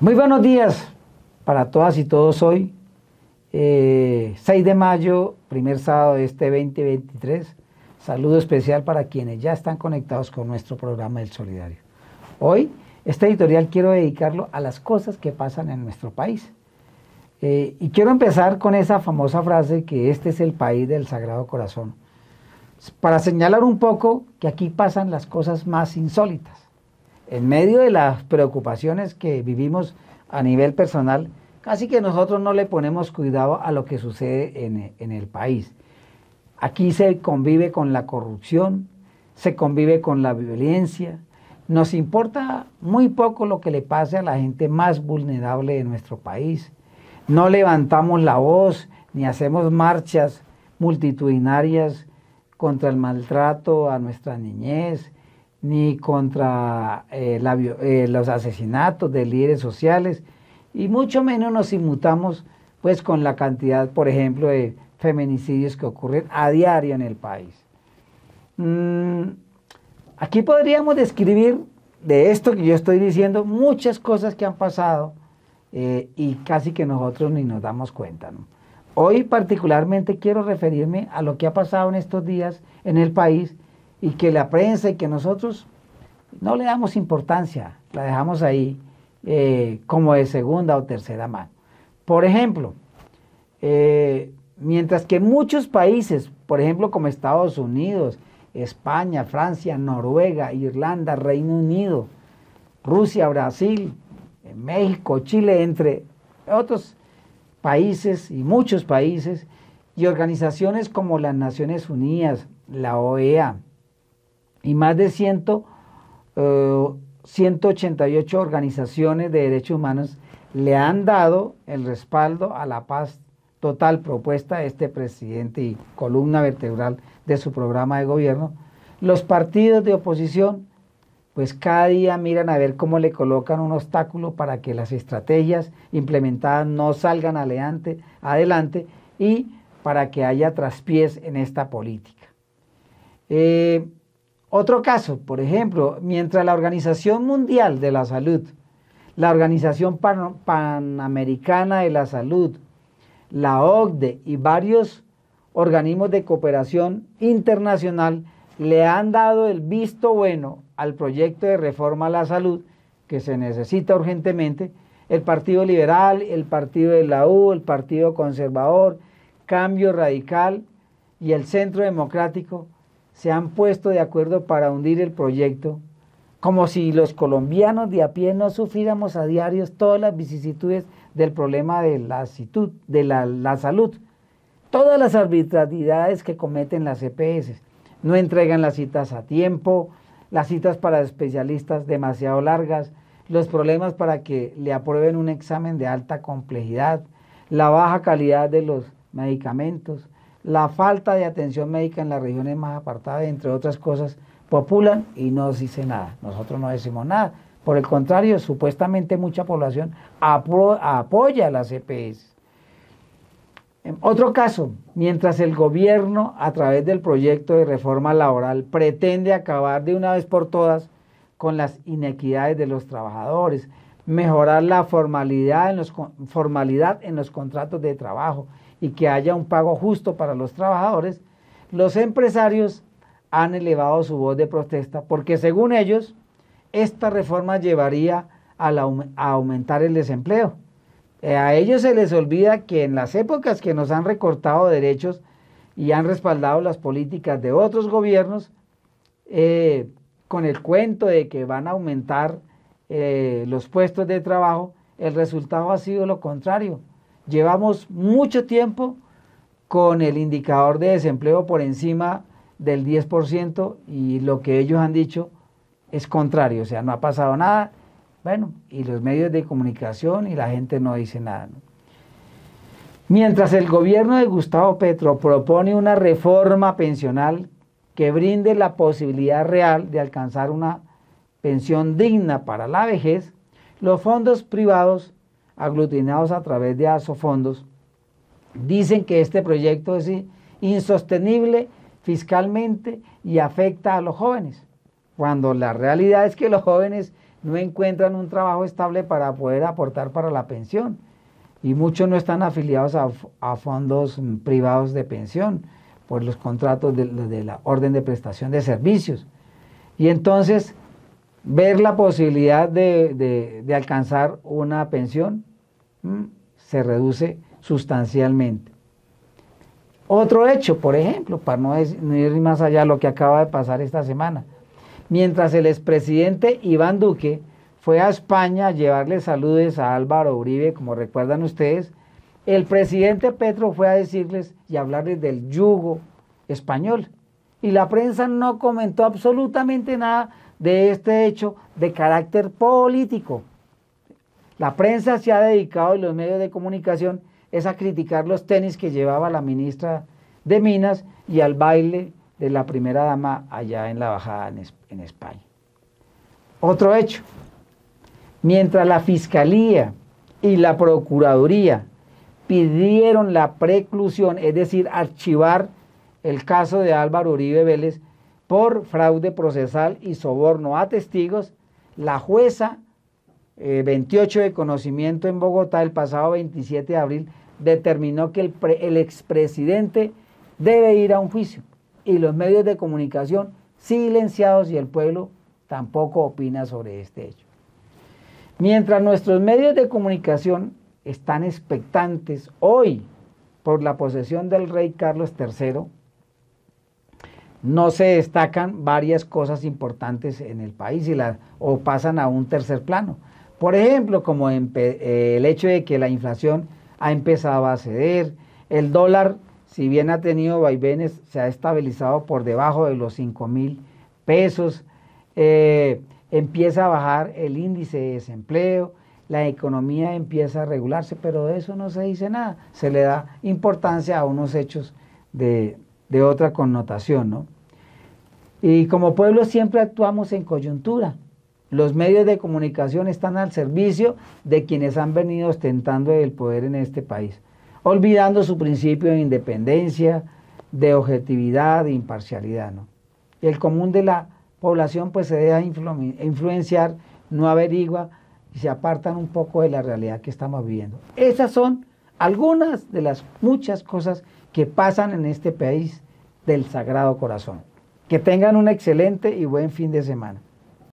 Muy buenos días para todas y todos hoy, 6 eh, de mayo, primer sábado de este 2023. Saludo especial para quienes ya están conectados con nuestro programa del Solidario. Hoy, este editorial quiero dedicarlo a las cosas que pasan en nuestro país. Eh, y quiero empezar con esa famosa frase que este es el país del Sagrado Corazón, para señalar un poco que aquí pasan las cosas más insólitas en medio de las preocupaciones que vivimos a nivel personal, casi que nosotros no le ponemos cuidado a lo que sucede en, el país. Aquí se convive con la corrupción, se convive con la violencia, nos importa muy poco lo que le pase a la gente más vulnerable de nuestro país. No levantamos la voz ni hacemos marchas multitudinarias contra el maltrato a nuestra niñez, ni contra eh, eh, los asesinatos de líderes sociales, y mucho menos nos inmutamos pues con la cantidad, por ejemplo, de feminicidios que ocurren a diario en el país. Mm, aquí podríamos describir de esto que yo estoy diciendo muchas cosas que han pasado eh, y casi que nosotros ni nos damos cuenta. Hoy particularmente quiero referirme a lo que ha pasado en estos días en el país y que la prensa y que nosotros no le damos importancia, la dejamos ahí eh, como de segunda o tercera mano. Por ejemplo, eh, mientras que muchos países, por ejemplo como Estados Unidos, España, Francia, Noruega, Irlanda, Reino Unido, Rusia, Brasil, México, Chile, entre otros países y muchos países, y organizaciones como las Naciones Unidas, la OEA, y más de 188 eh, organizaciones de derechos humanos le han dado el respaldo a la paz total propuesta a este presidente y columna vertebral de su programa de gobierno, los partidos de oposición pues cada día miran a ver cómo le colocan un obstáculo para que las estrategias implementadas no salgan adelante, adelante y para que haya traspiés en esta política. Eh, otro caso, por ejemplo, mientras la Organización Mundial de la Salud, la Organización Panamericana de la Salud, la OCDE y varios organismos de cooperación internacional le han dado el visto bueno al proyecto de reforma a la salud que se necesita urgentemente, el Partido Liberal, el Partido de la U, el Partido Conservador, Cambio Radical y el Centro Democrático se han puesto de acuerdo para hundir el proyecto, como si los colombianos de a pie no sufriéramos a diarios todas las vicisitudes del problema de la, de la, salud, todas las arbitrariedades que cometen las EPS. No entregan las citas a tiempo, las citas para especialistas demasiado largas, los problemas para que le aprueben un examen de alta complejidad, la baja calidad de los medicamentos, la falta de atención médica en las regiones más apartadas, entre otras cosas, populan y no se dice nada. Nosotros no decimos nada. Por el contrario, supuestamente mucha población apoya a las EPS. En otro caso, mientras el gobierno, a través del proyecto de reforma laboral, pretende acabar de una vez por todas con las inequidades de los trabajadores, mejorar la formalidad en los contratos de trabajo, y que haya un pago justo para los trabajadores, los empresarios han elevado su voz de protesta porque según ellos, esta reforma llevaría a, aumentar el desempleo. Eh, a ellos se les olvida que en las épocas que nos han recortado derechos y han respaldado las políticas de otros gobiernos, eh, con el cuento de que van a aumentar eh, los puestos de trabajo, el resultado ha sido lo contrario. Llevamos mucho tiempo con el indicador de desempleo por encima del 10% y lo que ellos han dicho es contrario, o sea, no ha pasado nada. Bueno, y los medios de comunicación y la gente no dice nada. Mientras el gobierno de Gustavo Petro propone una reforma pensional que brinde la posibilidad real de alcanzar una pensión digna para la vejez, los fondos privados aglutinados a través de asofondos, dicen que este proyecto es insostenible fiscalmente y afecta a los jóvenes, cuando la realidad es que los jóvenes no encuentran un trabajo estable para poder aportar para la pensión. Y muchos no están afiliados a, fondos privados de pensión por los contratos de, la orden de prestación de servicios. Y entonces, ver la posibilidad de, alcanzar una pensión se reduce sustancialmente. Otro hecho, por ejemplo, para no, ir más allá de lo que acaba de pasar esta semana, mientras el expresidente Iván Duque fue a España a llevarle saludos a Álvaro Uribe, como recuerdan ustedes, el presidente Petro fue a decirles y hablarles del yugo español. Y la prensa no comentó absolutamente nada de este hecho de carácter político. La prensa se ha dedicado y los medios de comunicación es a criticar los tenis que llevaba la ministra de Minas y al baile de la primera dama allá en la bajada en, España. Otro hecho, mientras la Fiscalía y la Procuraduría pidieron la preclusión, es decir, archivar el caso de Álvaro Uribe Vélez por fraude procesal y soborno a testigos, la jueza 28 eh, de conocimiento en Bogotá el pasado 27 de abril determinó que el, el expresidente debe ir a un juicio y los medios de comunicación silenciados y el pueblo tampoco opina sobre este hecho. Mientras nuestros medios de comunicación están expectantes hoy por la posesión del rey Carlos III, no se destacan varias cosas importantes en el país y o pasan a un tercer plano. Por ejemplo, como eh, el hecho de que la inflación ha empezado a ceder, el dólar si bien ha tenido vaivenes, se ha estabilizado por debajo de los 5 mil pesos, eh, empieza a bajar el índice de desempleo, la economía empieza a regularse, pero de eso no se dice nada, se le da importancia a unos hechos de, de otra connotación, ¿no? Y como pueblo siempre actuamos en coyuntura. Los medios de comunicación están al servicio de quienes han venido ostentando el poder en este país olvidando su principio de independencia, de objetividad, de imparcialidad. ¿no? El común de la población pues se deja influenciar, no averigua y se apartan un poco de la realidad que estamos viviendo. Esas son algunas de las muchas cosas que pasan en este país del Sagrado Corazón. Que tengan un excelente y buen fin de semana.